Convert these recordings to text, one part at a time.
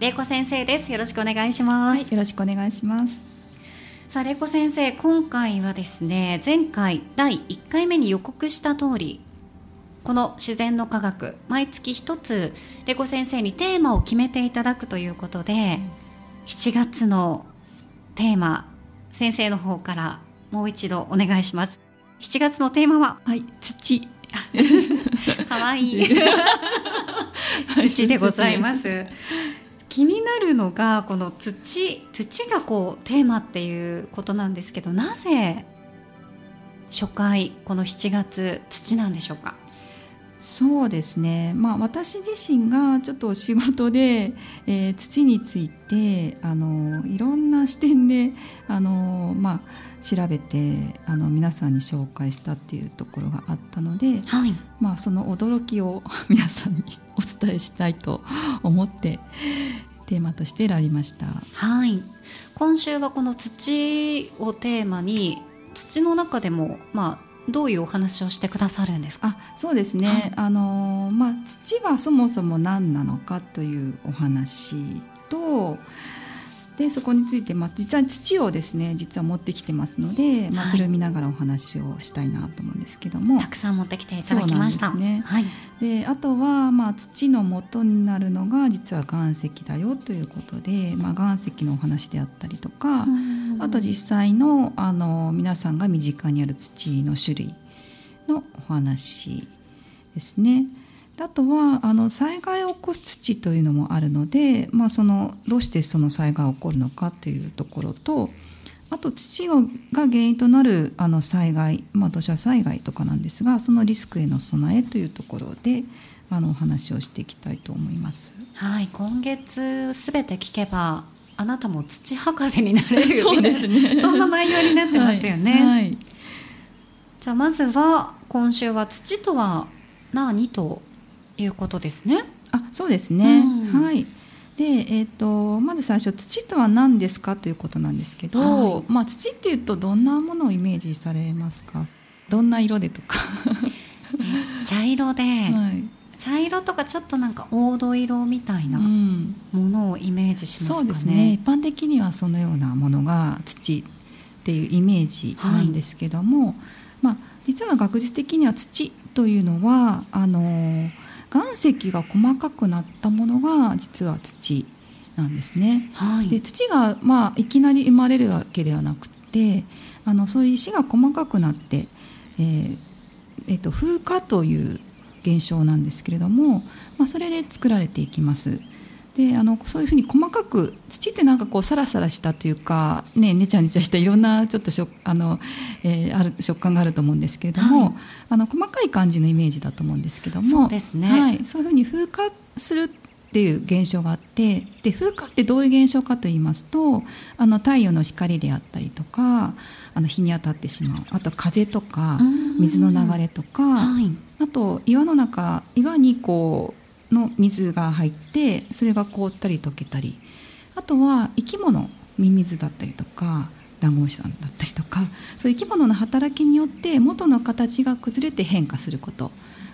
玲子先生です。よろしくお願いします、はい、よろしくお願いします。さあ玲子先生今回はですね前回第1回目に予告した通りこの自然の科学毎月一つ玲子先生にテーマを決めていただくということで、7月のテーマ先生の方からもう一度お願いします。7月のテーマは？はい土。かわいい。土でございます気になるのがこの土土がこうテーマっていうことなんですけどなぜ初回この7月土なんでしょうか？そうですね、まあ、私自身がちょっと仕事で、えー、土についてあのいろんな視点であの、まあ、調べてあの皆さんに紹介したっていうところがあったので、はい、まあ、その驚きを 皆さんにお伝えしたいと思ってテーマとして選びました。はい。今週はこの土をテーマに土の中でも、まあ、どういうお話をしてくださるんですか？あそうですね、はい、あのまあ、土はそもそも何なのかというお話とでそこについて、まあ、実は土をですね実は持ってきてますので、まあ、それを見ながらお話をしたいなと思うんですけども、たくさん持ってきていただきました。ね、はい、であとは、まあ、土の元になるのが実は岩石だよということで、まあ、岩石のお話であったりとか、あと実際のあの皆さんが身近にある土の種類のお話ですね。あとはあの災害を起こす土というのもあるので、まあ、そのどうしてその災害が起こるのかというところとあと土が原因となるあの災害、まあ、土砂災害とかなんですがそのリスクへの備えというところであのお話をしていきたいと思います。はい、今月すべて聞けばあなたも土博士になれるそうですね。そんな内容になってますよね。はい。はい、じゃあまずは今週は土とは何ということですね。あそうですね、うん、はい。で、えーと、まず最初土とは何ですかということなんですけど、はい、まあ、土っていうとどんなものをイメージされますか？どんな色でとか。茶色で、はい、茶色とかちょっとなんか黄土色みたいなものをイメージしますかね、うん、そうですね。一般的にはそのようなものが土っていうイメージなんですけども、はい、まあ、実は学術的には土というのはあのー岩石が細かくなったものが実は土なんですね。はい、で土が、まあ、いきなり生まれるわけではなくてあのそういう石が細かくなって、えーえーと風化という現象なんですけれども、まあ、それで作られていきます。であのそういうふうに細かく土ってなんかこうサラサラしたというか、ね、ねちゃねちゃしたいろんなちょっとしょあの、えー、ある食感があると思うんですけれども、はい、あの細かい感じのイメージだと思うんですけどもそうですね、はい、そういうふうに風化するっていう現象があってで風化ってどういう現象かと言いますとあの太陽の光であったりとかあの日に当たってしまう。あと風とか水の流れとか、はい、あと岩の中岩にこうの水が入ってそれが凍ったり溶けたりあとは生き物ミミズだったりとかダンゴムシさんだったりとかそういう生き物の働きによって元の形が崩れて変化すること。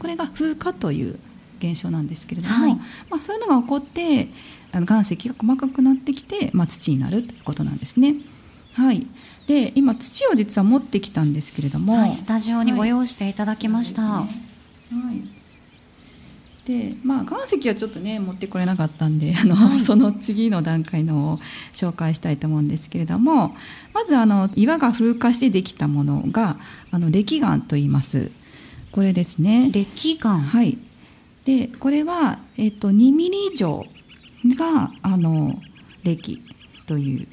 これが風化という現象なんですけれども、はい、まあ、そういうのが起こってあの岩石が細かくなってきて、まあ、土になるということなんですね。はい、で今土を実は持ってきたんですけれども、はい、スタジオにご用意していただきました。はいでまあ、岩石はちょっとね持ってこれなかったんであの、はい、その次の段階のを紹介したいと思うんですけれどもまずあの岩が風化してできたものがあの礫岩と言います。これですね。礫岩。はい。でこれは、えっと、2ミリ以上があの礫という。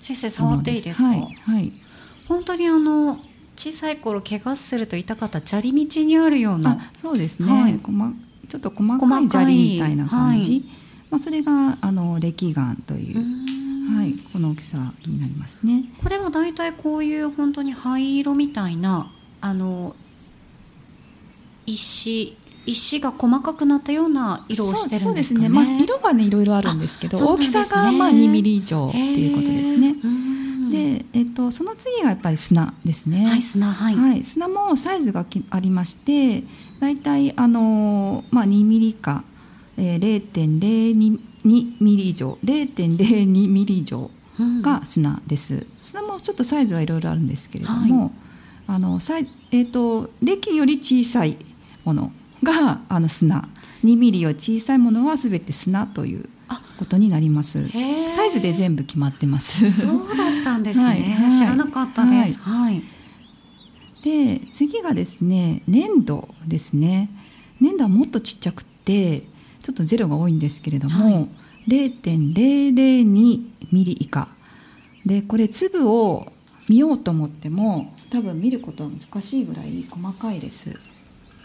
先生触っていいですか、はい、はい、本当にあの小さい頃怪我すると痛かった砂利道にあるようなそうですね、はい、ちょっと細かい砂利みたいな感じ、はい、まあ、それがあの礫岩というはい、この大きさになりますね。これはだいたいこういう本当に灰色みたいなあの石石が細かくなったような色をしてるんですかね。ね。まあ、色はねいろいろあるんですけど、ね、大きさがまあ2ミリ以上っていうことですね。で、えっと、その次がやっぱり砂ですね。はい、砂、はい、はい、砂もサイズがありまして、だいたいあのまあ2ミリか、えー、0.02ミリ以上、0.02ミリ以上が砂です。うん、砂もちょっとサイズはいろいろあるんですけれども、はい、あのさいえっ、と歴より小さいものがあの砂。2ミリより小さいものは全て砂ということになります。サイズで全部決まってます。そうだんですね、はい、知らなかったです、はい、で次がですね粘土ですね。粘土はもっとちっちゃくてちょっとゼロが多いんですけれども、はい、0.002ミリ以下。でこれ粒を見ようと思っても多分見ることは難しいぐらい細かいです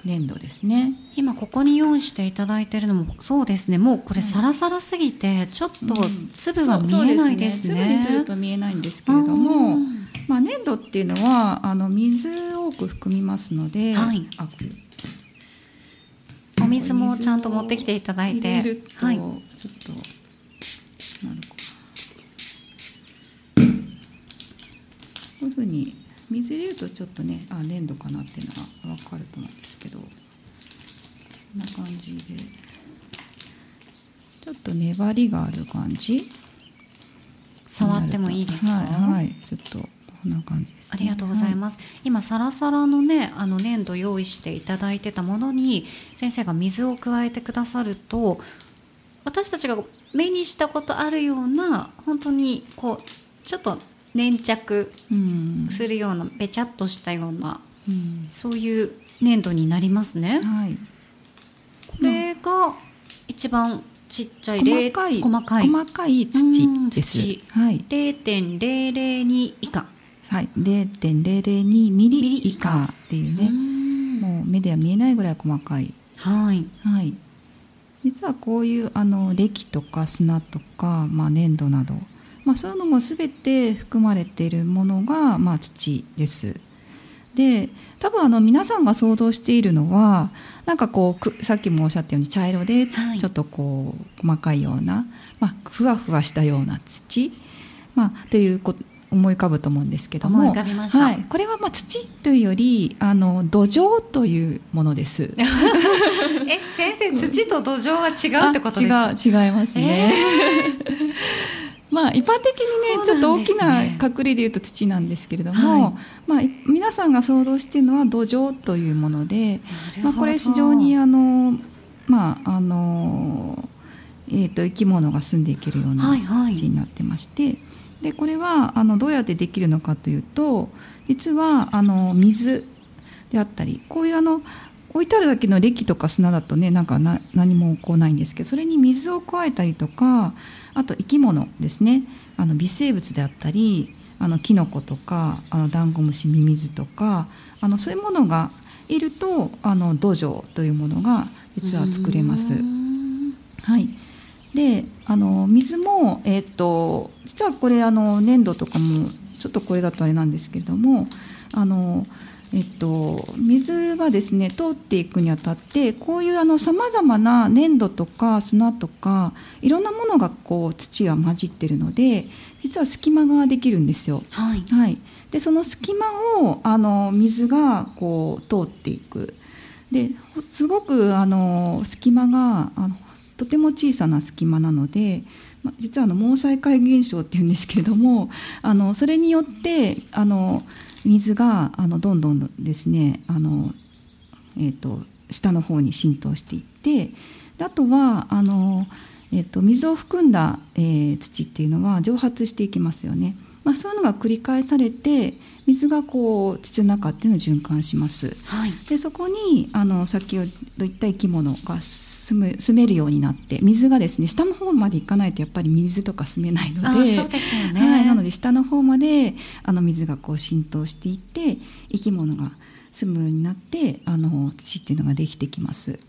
粘土ですね。今ここに用意していただいているのもそうですね。もうこれサラサラすぎてちょっと粒は見えないですね,、うん、すね。粒にすると見えないんですけれども、まあ、粘土っていうのはあの水を多く含みますので、はい、あお水もちゃんと持ってきていただいて。はい、ちょっとなるこういうふうに水入れるとちょっとねあ粘土かなっていうのが分かると思うんですけどこんな感じで。ちょっと粘りがある感じ。触ってもいいですか？はい、はい、ちょっとこんな感じです、ね、ありがとうございます、はい、今サラサラのねあの粘土用意していただいてたものに先生が水を加えてくださると私たちが目にしたことあるような本当にこうちょっと粘着するようなべちゃっとしたような、うん、そういう粘土になりますね。はい、これが一番ちっちゃい細かい細かい細かい土です。はい、0.002以下。はい、0.002ミリ以下っていうね、もう目では見えないぐらい細かい。はい。はい。実はこういうあの礫とか砂とか、まあ、粘土などまあ、そういうのも全て含まれているものが、まあ、土です。で多分あの皆さんが想像しているのはなんかこうさっきもおっしゃったように茶色でちょっとこう細かいような、まあ、ふわふわしたような土、まあ、ということ思い浮かぶと思うんですけども、はい、これはまあ土というよりあの土壌というものです。え先生土と土壌は違うってことですか？違う違いますね。えーまあ、一般的にね、ね、ちょっと大きな隠れでいうと土なんですけれども、はい、まあ、皆さんが想像しているのは土壌というもので、まあ、これ非常にあの、まああのえーと、生き物が住んでいけるような土になってまして、はいはい、でこれはあのどうやってできるのかというと実はあの水であったりこういうあの置いてあるだけの礫とか砂だとねなんか何もこうないんですけどそれに水を加えたりとかあと生き物ですね。あの微生物であったりあのキノコとかあのダンゴムシミミズとかあのそういうものがいるとあの土壌というものが実は作れます。はい、であの水も、えーと、実はこれあの粘土とかもちょっとこれだとあれなんですけれどもあのえっと、水がですね通っていくにあたってこういうさまざまな粘土とか砂とかいろんなものがこう土は混じってるので実は隙間ができるんですよ。はい、はい、でその隙間をあの水がこう通っていく。ですごくあの隙間があのとても小さな隙間なので、ま、実はあの毛細解現象っていうんですけれどもあのそれによってあの水があのどんどんですねあの、えーと、下の方に浸透していってあとはあの、えーと、水を含んだ、えー、土っていうのは蒸発していきますよね。まあ、そういうのが繰り返されて水がこう土の中っていうのを循環します。はい、でそこにあの先ほど言った生き物が住む住めるようになって水がですね下の方まで行かないとやっぱり水とか住めないのでそうですよね、はい、なので下の方まであの水がこう浸透していって生き物が住むようになってあの土っていうのができてきます。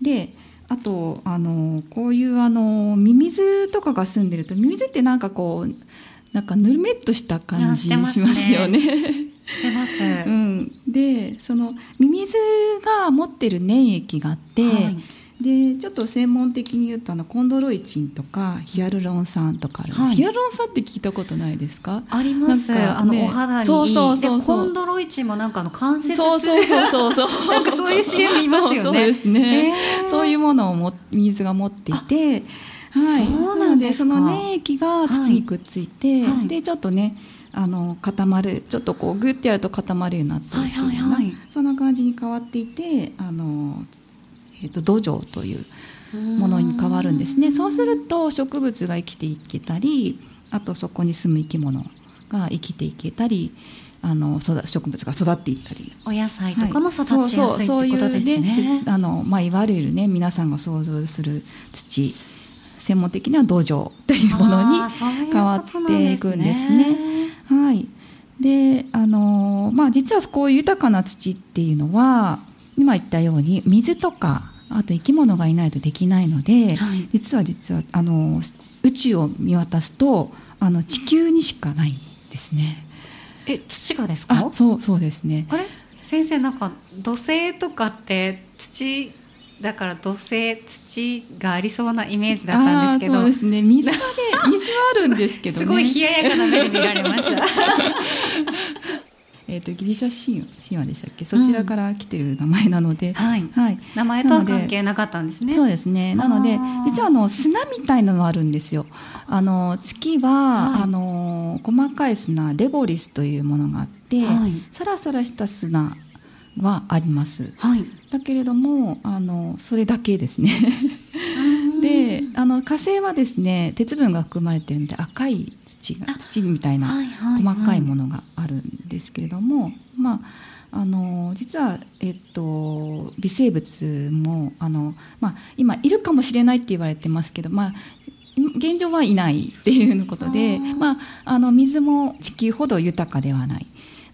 であとあのこういうあのミミズとかが住んでるとミミズってなんかこうなんかぬるめっとした感じしますよね。してます。うん、でそのミミズが持ってる粘液があって、はい、でちょっと専門的に言うとあのコンドロイチンとかヒアルロン酸とかあるはい、ヒアルロン酸って聞いたことないですか？あります、ね、あのお肌に。そうそうそうコンドロイチンもなんかあの関節そうそうそうそうそう。なんかそういう CM いますよね。そうですね、えー、そういうものをも水が持っていてはい、そうなんですその粘液が土にくっついて、はい、でちょっとねあの固まるちょっとこうグッてやると固まるようになっていうような、そんな感じに変わっていてあの、えーと、土壌というものに変わるんですね。そうすると植物が生きていけたりあとそこに住む生き物が生きていけたりあの植物が育っていったり。お野菜とかも育ちやすい、はい、ってことですね。ねあのまあ、いわゆるね皆さんが想像する土専門的には土壌というものに変わっていくんですね。はい、であのまあ実はこういう豊かな土っていうのは今言ったように水とかあと生き物がいないとできないので、はい、実は実はあの宇宙を見渡すとあの地球にしかないですね。え土がですか？そうそうですね。あれ？先生なんか土星とかって土だから土星土がありそうなイメージだったんですけど。そうですね。水はね水はあるんですけど、ね、すごい冷ややかな目で見られました。えとギリシャ神話神話でしたっけ？そちらから来てる名前なので、うん、はい、はい、名前とは関係なかったんですね。そうですね。なので実はあの砂みたいなのあるんですよ。あの月は、はい、あの細かい砂レゴリスというものがあって、はい、サラサラした砂はあります、はい、だけれどもあのそれだけですね。であの火星はですね鉄分が含まれてるので赤い土が土みたいな細かいものがあるんですけれども、まああの実は、えっと、微生物もあの、まあ、今いるかもしれないって言われてますけど、まあ、現状はいないっていうことでまあ、あの水も地球ほど豊かではない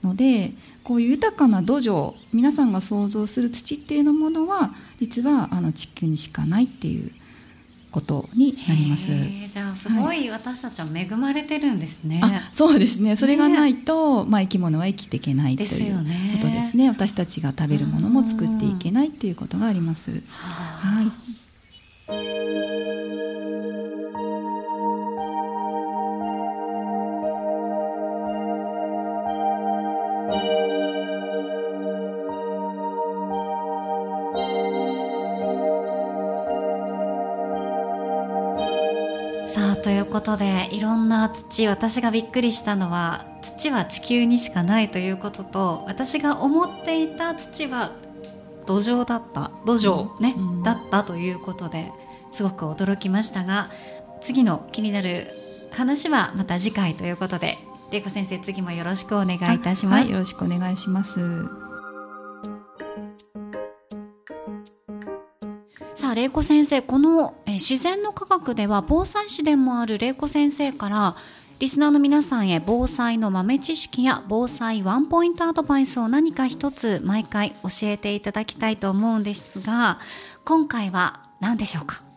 のでこういう豊かな土壌皆さんが想像する土っていうのものは実はあの地球にしかないっていうことになります。じゃあすごい私たちは恵まれてるんですね。はい、そうですね。それがないと、ね、まあ生き物は生きていけないということですね。私たちが食べるものも作っていけないっていうことがあります。はいことでいろんな土私がびっくりしたのは土は地球にしかないということと私が思っていた土は土壌だった。土壌。ね、うん、だったということですごく驚きましたが次の気になる話はまた次回ということで玲子先生次もよろしくお願いいたします、はい、よろしくお願いしますあ玲子先生この、自然の科学では防災士でもある玲子先生からリスナーの皆さんへ防災の豆知識や防災ワンポイントアドバイスを何か一つ毎回教えていただきたいと思うんですが今回は何でしょうか？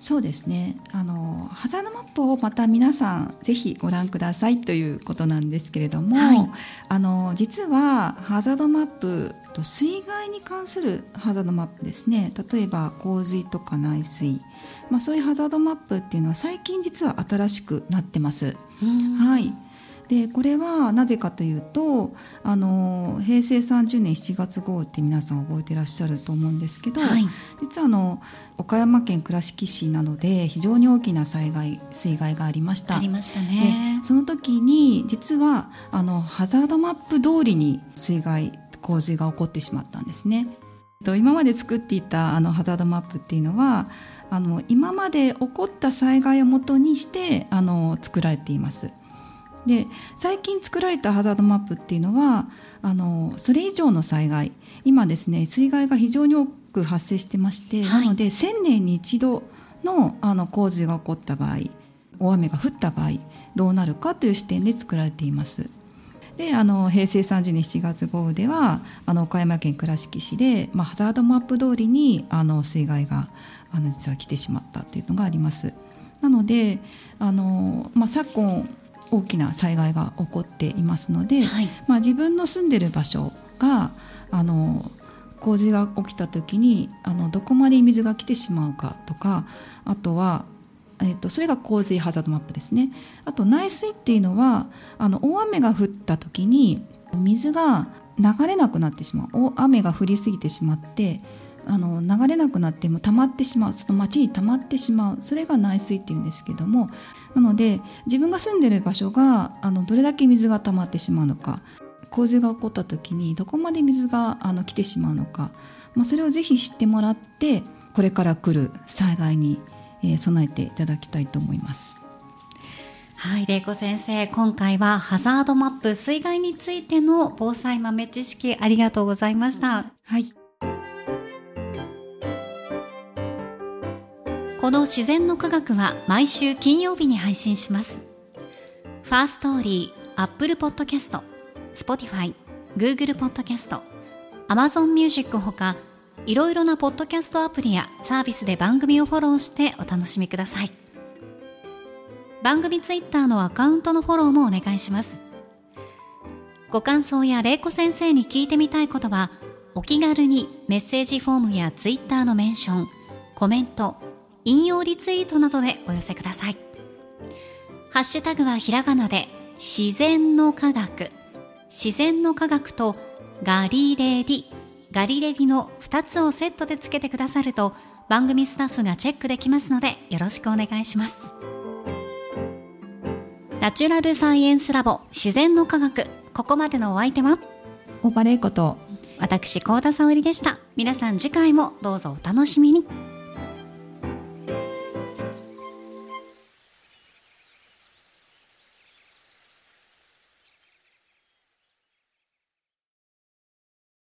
そうですね。あのハザードマップをまた皆さんぜひご覧くださいということなんですけれども、はい、あの実はハザードマップと水害に関するハザードマップですね。例えば洪水とか内水、まあ、そういうハザードマップっていうのは最近実は新しくなってます。はいでこれはなぜかというとあの平成30年7月豪雨って皆さん覚えてらっしゃると思うんですけど、はい、実はあの岡山県倉敷市などで非常に大きな災害水害がありましたありましたねその時に実はあのハザードマップ通りに水害洪水が起こってしまったんですね。今まで作っていたあのハザードマップっていうのはあの今まで起こった災害をもとにしてあの作られています。で最近作られたハザードマップっていうのはあのそれ以上の災害今ですね水害が非常に多く発生してまして、はい、なので1000年に一度のあの洪水が起こった場合大雨が降った場合どうなるかという視点で作られています。であの平成30年7月豪雨ではあの岡山県倉敷市で、まあ、ハザードマップ通りにあの水害があの実は来てしまったというのがあります。なのであの、まあ、昨今大きな災害が起こっていますので、はい、まあ、自分の住んでる場所があの洪水が起きた時にあのどこまで水が来てしまうかとかあとは、えーと、それが洪水ハザードマップですね。あと内水っていうのはあの大雨が降った時に水が流れなくなってしまう。雨が降りすぎてしまってあの流れなくなっても溜まってしまうその町に溜まってしまうそれが内水っていうんですけどもなので自分が住んでる場所があのどれだけ水が溜まってしまうのか洪水が起こった時にどこまで水があの来てしまうのか、まあ、それをぜひ知ってもらってこれから来る災害に、えー、備えていただきたいと思います。はい、玲子先生、今回はハザードマップ水害についての防災豆知識ありがとうございました。はい。この自然の科学は毎週金曜日に配信します。 Firstory、アップルポッドキャスト、Spotify、Google ポッドキャスト、Amazon Music ほか、いろいろなポッドキャストアプリやサービスで番組をフォローしてお楽しみください。番組ツイッターのアカウントのフォローもお願いします。ご感想や玲子先生に聞いてみたいことは、お気軽にメッセージフォームやツイッターのメンション、コメント、引用リツイートなどでお寄せください。ハッシュタグはひらがなで自然の科学、自然の科学とガリレディ、ガリレディの2つをセットでつけてくださると番組スタッフがチェックできますのでよろしくお願いします。ナチュラルサイエンスラボ自然の科学、ここまでのお相手は？オーバレイこと私、高田沙織でした。皆さん次回もどうぞお楽しみに。